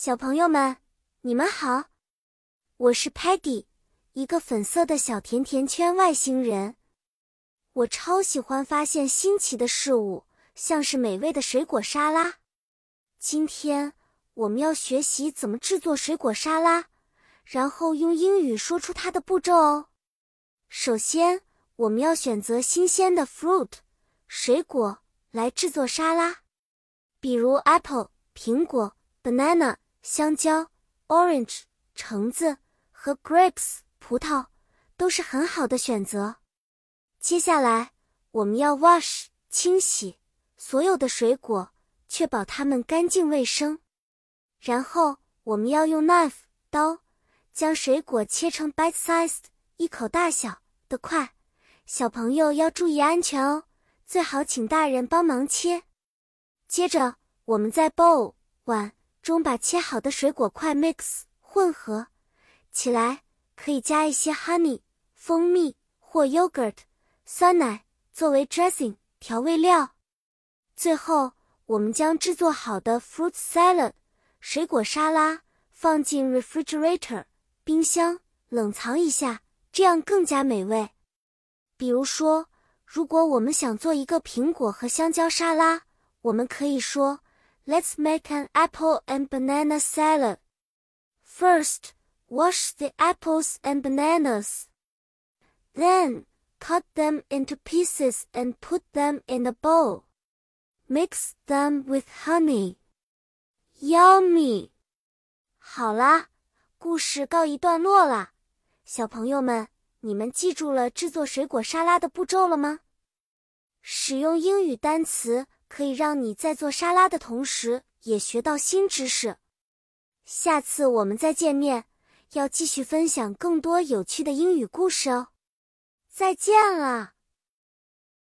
小朋友们，你们好，我是 Patty，一个粉色的小甜甜圈外星人。我超喜欢发现新奇的事物，像是美味的水果沙拉。今天我们要学习怎么制作水果沙拉，然后用英语说出它的步骤哦。首先，我们要选择新鲜的 fruit 水果来制作沙拉，比如 apple 苹果。banana 香蕉，orange 橙子和 grapes 葡萄都是很好的选择。接下来我们要 wash 清洗所有的水果，确保它们干净卫生。然后我们要用 knife 刀将水果切成 bite-sized 一口大小的块。小朋友要注意安全哦，最好请大人帮忙切。接着我们在 bowl 碗。中把切好的水果块 mix 混合起来，可以加一些 honey 蜂蜜或 yogurt 酸奶作为 dressing 调味料。最后，我们将制作好的 fruit salad 水果沙拉放进 refrigerator 冰箱冷藏一下，这样更加美味。比如说，如果我们想做一个苹果和香蕉沙拉，我们可以说。Let's make an apple and banana salad. First, wash the apples and bananas. Then, cut them into pieces and put them in a bowl. Mix them with honey. Yummy! 好啦，故事告一段落啦。小朋友们，你们记住了制作水果沙拉的步骤了吗？使用英语单词。 可以让你在做沙拉的同时也学到新知识。下次我们再见面，要继续分享更多有趣的英语故事哦。再见了。